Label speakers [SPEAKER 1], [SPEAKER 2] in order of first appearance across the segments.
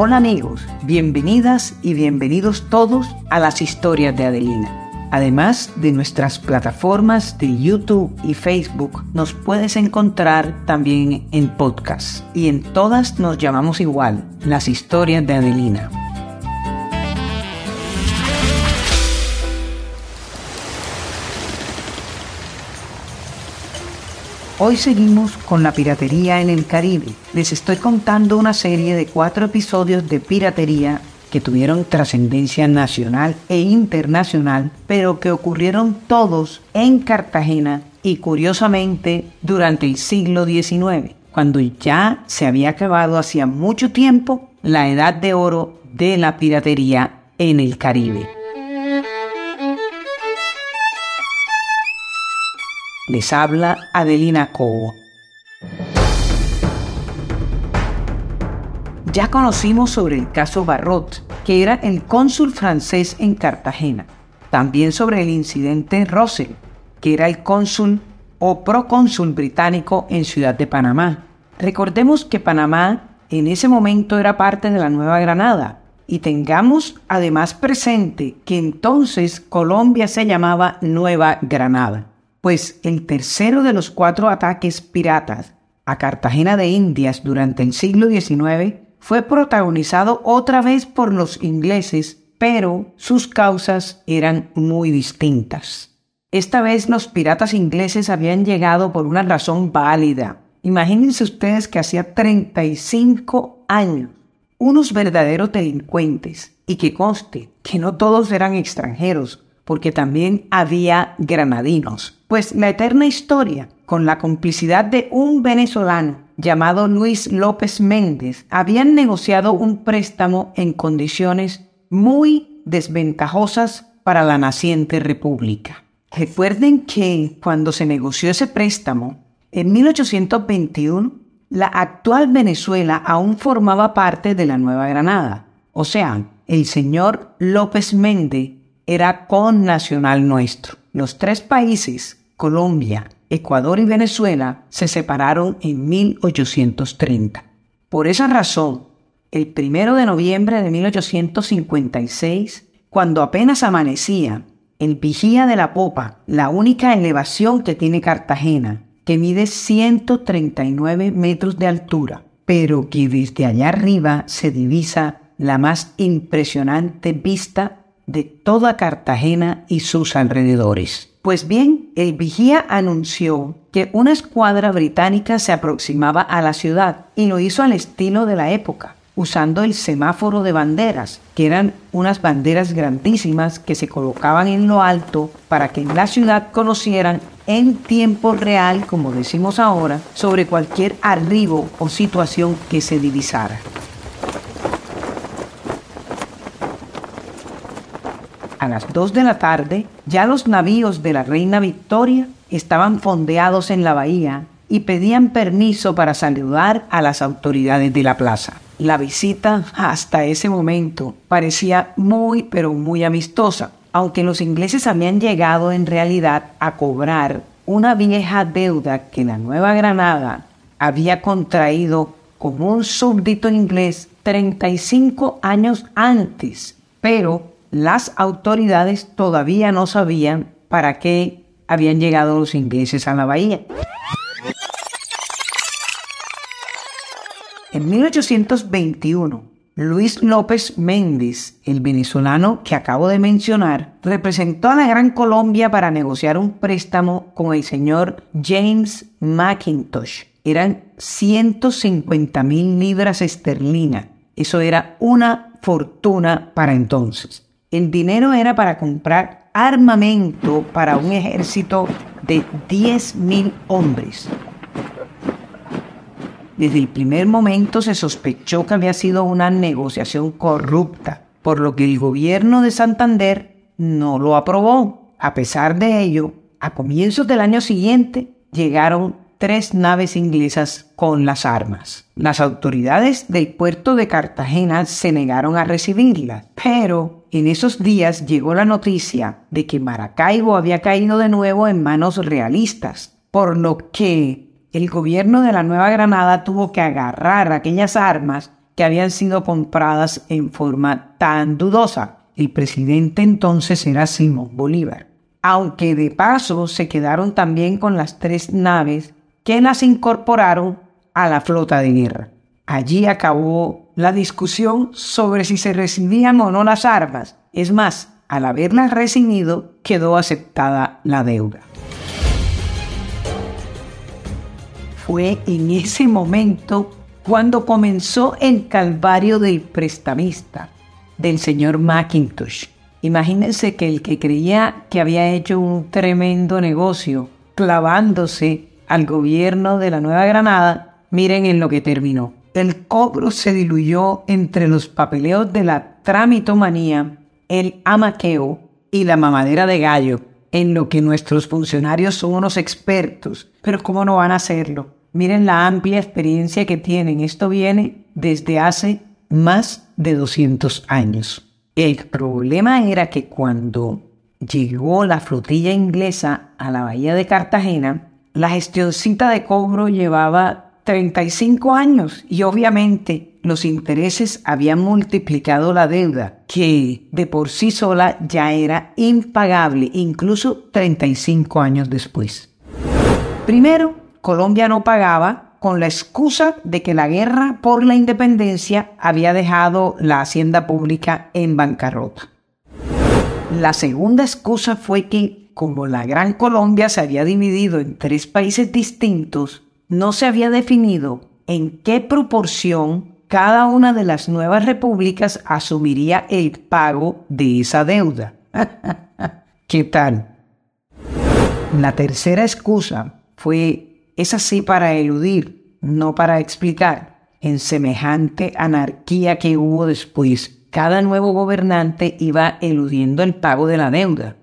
[SPEAKER 1] Hola amigos, bienvenidas y bienvenidos todos a las historias de Adelina. Además de nuestras plataformas de YouTube y Facebook, nos puedes encontrar también en podcast. Y en todas nos llamamos igual, las historias de Adelina. Hoy seguimos con la piratería en el Caribe. Les estoy contando una serie de cuatro episodios de piratería que tuvieron trascendencia nacional e internacional, pero que ocurrieron todos en Cartagena y curiosamente durante el siglo XIX, cuando ya se había acabado hacía mucho tiempo la edad de oro de la piratería en el Caribe. Les habla Adelina Cobo. Ya conocimos sobre el caso Barrot, que era el cónsul francés en Cartagena. También sobre el incidente Russell, que era el cónsul o procónsul británico en Ciudad de Panamá. Recordemos que Panamá en ese momento era parte de la Nueva Granada y tengamos además presente que entonces Colombia se llamaba Nueva Granada pues el tercero de los cuatro ataques piratas a Cartagena de Indias durante el siglo XIX fue protagonizado otra vez por los ingleses, pero sus causas eran muy distintas. Esta vez los piratas ingleses habían llegado por una razón válida. Imagínense ustedes que hacía 35 años, unos verdaderos delincuentes, y que conste que no todos eran extranjeros, porque también había granadinos. Pues la eterna historia, con la complicidad de un venezolano llamado Luis López Méndez, habían negociado un préstamo en condiciones muy desventajosas para la naciente república. Recuerden que cuando se negoció ese préstamo, en 1821, la actual Venezuela aún formaba parte de la Nueva Granada. O sea, el señor López Méndez era con nacional nuestro. Los tres países, Colombia, Ecuador y Venezuela, se separaron en 1830. Por esa razón, el primero de noviembre de 1856, cuando apenas amanecía, el Vigía de la Popa, la única elevación que tiene Cartagena, que mide 139 metros de altura, pero que desde allá arriba se divisa la más impresionante vista de toda Cartagena y sus alrededores. Pues bien, el vigía anunció que una escuadra británica se aproximaba a la ciudad y lo hizo al estilo de la época, usando el semáforo de banderas, que eran unas banderas grandísimas que se colocaban en lo alto para que en la ciudad conocieran en tiempo real, como decimos ahora, sobre cualquier arribo o situación que se divisara. A las 2 de la tarde, ya los navíos de la Reina Victoria estaban fondeados en la bahía y pedían permiso para saludar a las autoridades de la plaza. La visita hasta ese momento parecía muy pero muy amistosa, aunque los ingleses habían llegado en realidad a cobrar una vieja deuda que la Nueva Granada había contraído con un súbdito inglés 35 años antes, pero las autoridades todavía no sabían para qué habían llegado los ingleses a la bahía. En 1821, Luis López Méndez, el venezolano que acabo de mencionar, representó a la Gran Colombia para negociar un préstamo con el señor James McIntosh. Eran 150 mil libras esterlinas. Eso era una fortuna para entonces. El dinero era para comprar armamento para un ejército de 10.000 hombres. Desde el primer momento se sospechó que había sido una negociación corrupta, por lo que el gobierno de Santander no lo aprobó. A pesar de ello, a comienzos del año siguiente llegaron tres naves inglesas con las armas. Las autoridades del puerto de Cartagena se negaron a recibirlas, pero en esos días llegó la noticia de que Maracaibo había caído de nuevo en manos realistas, por lo que el gobierno de la Nueva Granada tuvo que agarrar aquellas armas que habían sido compradas en forma tan dudosa. El presidente entonces era Simón Bolívar. Aunque de paso se quedaron también con las tres naves que las incorporaron a la flota de guerra. Allí acabó la discusión sobre si se recibían o no las armas. Es más, al haberlas recibido, quedó aceptada la deuda. Fue en ese momento cuando comenzó el calvario del prestamista, del señor Macintosh. Imagínense que el que creía que había hecho un tremendo negocio clavándose al gobierno de la Nueva Granada, miren en lo que terminó. El cobro se diluyó entre los papeleos de la tramitomanía el amaqueo y la mamadera de gallo, en lo que nuestros funcionarios son unos expertos. Pero ¿cómo no van a hacerlo? Miren la amplia experiencia que tienen. Esto viene desde hace más de 200 años. El problema era que cuando llegó la flotilla inglesa a la bahía de Cartagena, la gestioncita de cobro llevaba 35 años y obviamente los intereses habían multiplicado la deuda, que de por sí sola ya era impagable, incluso 35 años después. Primero, Colombia no pagaba con la excusa de que la guerra por la independencia había dejado la hacienda pública en bancarrota. La segunda excusa fue que, como la Gran Colombia se había dividido en tres países distintos, no se había definido en qué proporción cada una de las nuevas repúblicas asumiría el pago de esa deuda. ¿Qué tal? La tercera excusa fue, es así para eludir, no para explicar, en semejante anarquía que hubo después. Cada nuevo gobernante iba eludiendo el pago de la deuda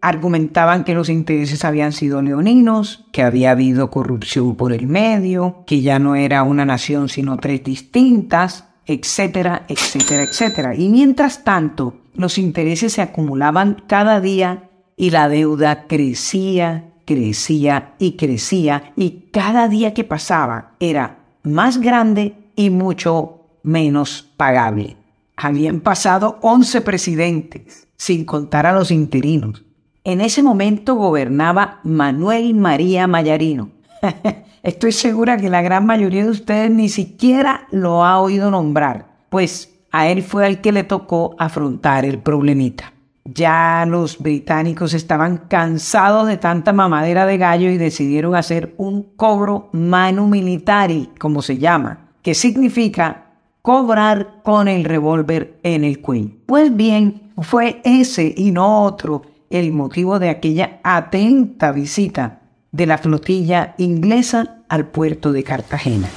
[SPEAKER 1] argumentaban que los intereses habían sido leoninos, que había habido corrupción por el medio, que ya no era una nación sino tres distintas, etcétera, etcétera, etcétera. Y mientras tanto, los intereses se acumulaban cada día y la deuda crecía, crecía y crecía y cada día que pasaba era más grande y mucho menos pagable. Habían pasado 11 presidentes, sin contar a los interinos. En ese momento gobernaba Manuel María Mayarino. Estoy segura que la gran mayoría de ustedes ni siquiera lo ha oído nombrar, pues a él fue al que le tocó afrontar el problemita. Ya los británicos estaban cansados de tanta mamadera de gallo y decidieron hacer un cobro manu militari, como se llama, que significa cobrar con el revólver en el cuello. Pues bien, fue ese y no otro el motivo de aquella atenta visita de la flotilla inglesa al puerto de Cartagena.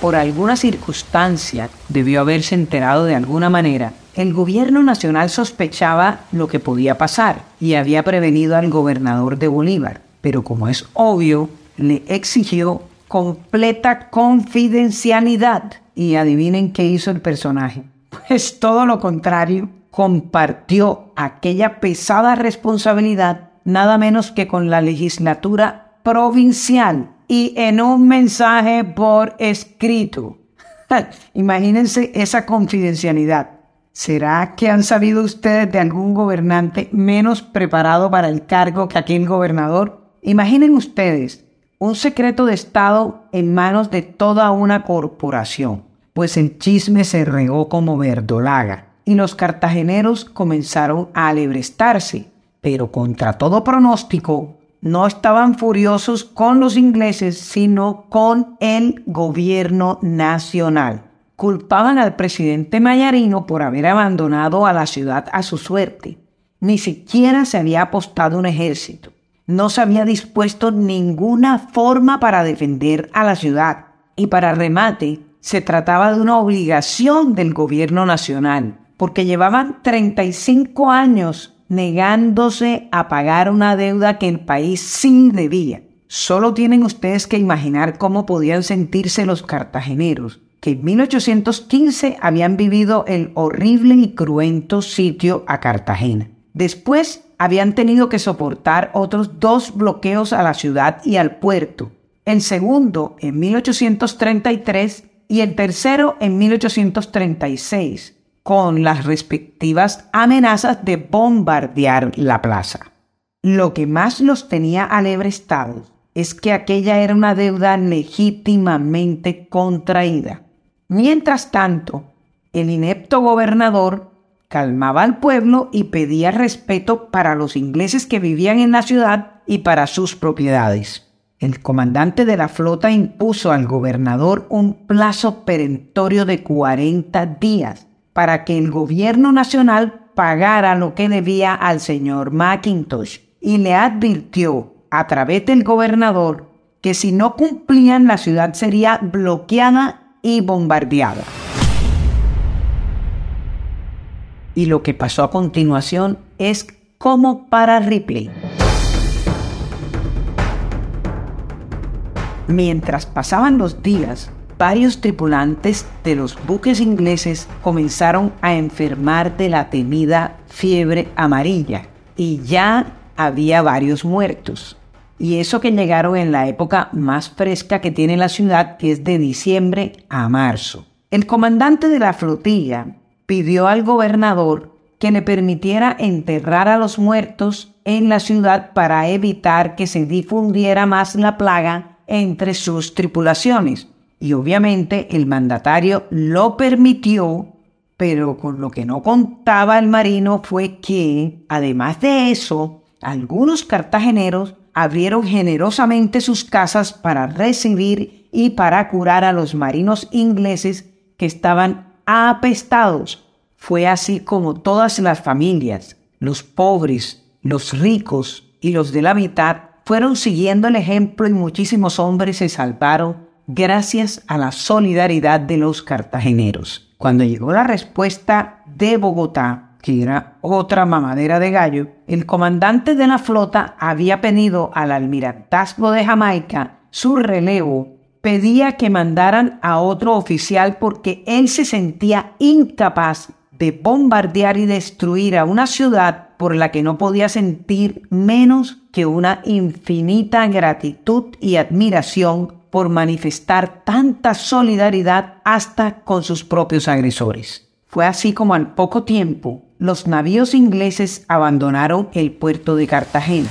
[SPEAKER 1] Por alguna circunstancia debió haberse enterado de alguna manera. El gobierno nacional sospechaba lo que podía pasar y había prevenido al gobernador de Bolívar, pero como es obvio, le exigió completa confidencialidad. Y adivinen qué hizo el personaje es todo lo contrario, compartió aquella pesada responsabilidad nada menos que con la legislatura provincial y en un mensaje por escrito. Imagínense esa confidencialidad. ¿Será que han sabido ustedes de algún gobernante menos preparado para el cargo que aquel gobernador? Imaginen ustedes un secreto de Estado en manos de toda una corporación pues el chisme se regó como verdolaga y los cartageneros comenzaron a alebrestarse, pero contra todo pronóstico no estaban furiosos con los ingleses, sino con el gobierno nacional. Culpaban al presidente Mayarino por haber abandonado a la ciudad a su suerte. Ni siquiera se había apostado un ejército. No se había dispuesto ninguna forma para defender a la ciudad. Y para remate, se trataba de una obligación del gobierno nacional, porque llevaban 35 años negándose a pagar una deuda que el país sí debía. Solo tienen ustedes que imaginar cómo podían sentirse los cartageneros, que en 1815 habían vivido el horrible y cruento sitio a Cartagena. Después habían tenido que soportar otros dos bloqueos a la ciudad y al puerto, el segundo en 1833 y el tercero en 1836, con las respectivas amenazas de bombardear la plaza. Lo que más los tenía alebrestados es que aquella era una deuda legítimamente contraída. Mientras tanto, el inepto gobernador calmaba al pueblo y pedía respeto para los ingleses que vivían en la ciudad y para sus propiedades. El comandante de la flota impuso al gobernador un plazo perentorio de 40 días para que el gobierno nacional pagara lo que debía al señor Mackintosh y le advirtió a través del gobernador que si no cumplían la ciudad sería bloqueada y bombardeada. Y lo que pasó a continuación es como para Ripley. Mientras pasaban los días, varios tripulantes de los buques ingleses comenzaron a enfermar de la temida fiebre amarilla y ya había varios muertos. Y eso que llegaron en la época más fresca que tiene la ciudad, que es de diciembre a marzo. El comandante de la flotilla pidió al gobernador que le permitiera enterrar a los muertos en la ciudad para evitar que se difundiera más la plaga entre sus tripulaciones. Y obviamente el mandatario lo permitió, pero con lo que no contaba el marino fue que, además de eso, algunos cartageneros abrieron generosamente sus casas para recibir y para curar a los marinos ingleses que estaban apestados. Fue así como todas las familias, los pobres, los ricos y los de la mitad fueron siguiendo el ejemplo y muchísimos hombres se salvaron gracias a la solidaridad de los cartageneros. Cuando llegó la respuesta de Bogotá, que era otra mamadera de gallo, el comandante de la flota había pedido al almirantazgo de Jamaica su relevo, pedía que mandaran a otro oficial porque él se sentía incapaz de bombardear y destruir a una ciudad por la que no podía sentir menos que una infinita gratitud y admiración por manifestar tanta solidaridad hasta con sus propios agresores. Fue así como al poco tiempo los navíos ingleses abandonaron el puerto de Cartagena.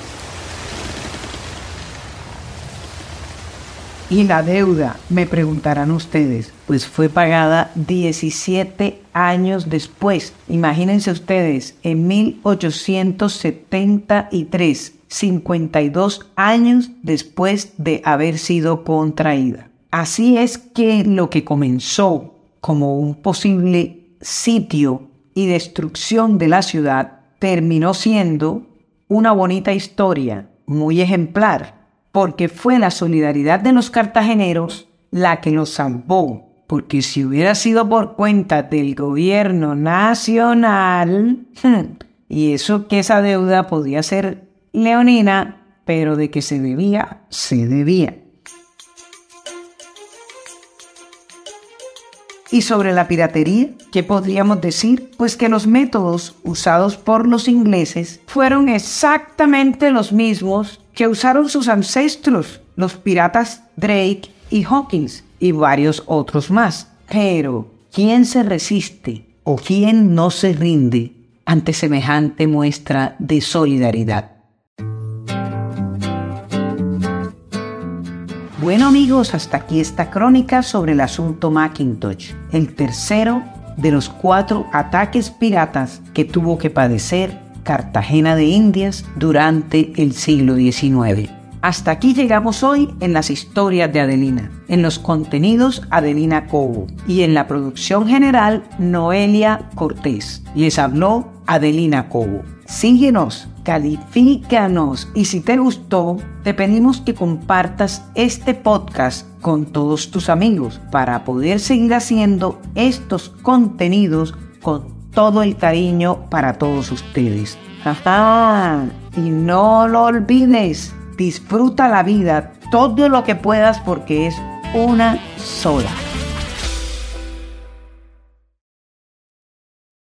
[SPEAKER 1] Y la deuda, me preguntarán ustedes, pues fue pagada 17 años después. Imagínense ustedes, en 1873, 52 años después de haber sido contraída. Así es que lo que comenzó como un posible sitio y destrucción de la ciudad terminó siendo una bonita historia, muy ejemplar, porque fue la solidaridad de los cartageneros la que nos salvó, porque si hubiera sido por cuenta del gobierno nacional, y eso que esa deuda podía ser leonina, pero de que se debía, se debía. Y sobre la piratería, ¿qué podríamos decir? Pues que los métodos usados por los ingleses fueron exactamente los mismos que usaron sus ancestros, los piratas Drake y Hawkins y varios otros más. Pero, ¿quién se resiste o quién no se rinde ante semejante muestra de solidaridad? Bueno amigos, hasta aquí esta crónica sobre el asunto Macintosh, el tercero de los cuatro ataques piratas que tuvo que padecer Cartagena de Indias durante el siglo XIX. Hasta aquí llegamos hoy en las historias de Adelina, en los contenidos Adelina Cobo y en la producción general Noelia Cortés. Les habló Adelina Cobo. Síguenos califícanos y si te gustó, te pedimos que compartas este podcast con todos tus amigos para poder seguir haciendo estos contenidos con todo el cariño para todos ustedes. Y no lo olvides, disfruta la vida todo lo que puedas porque es una sola.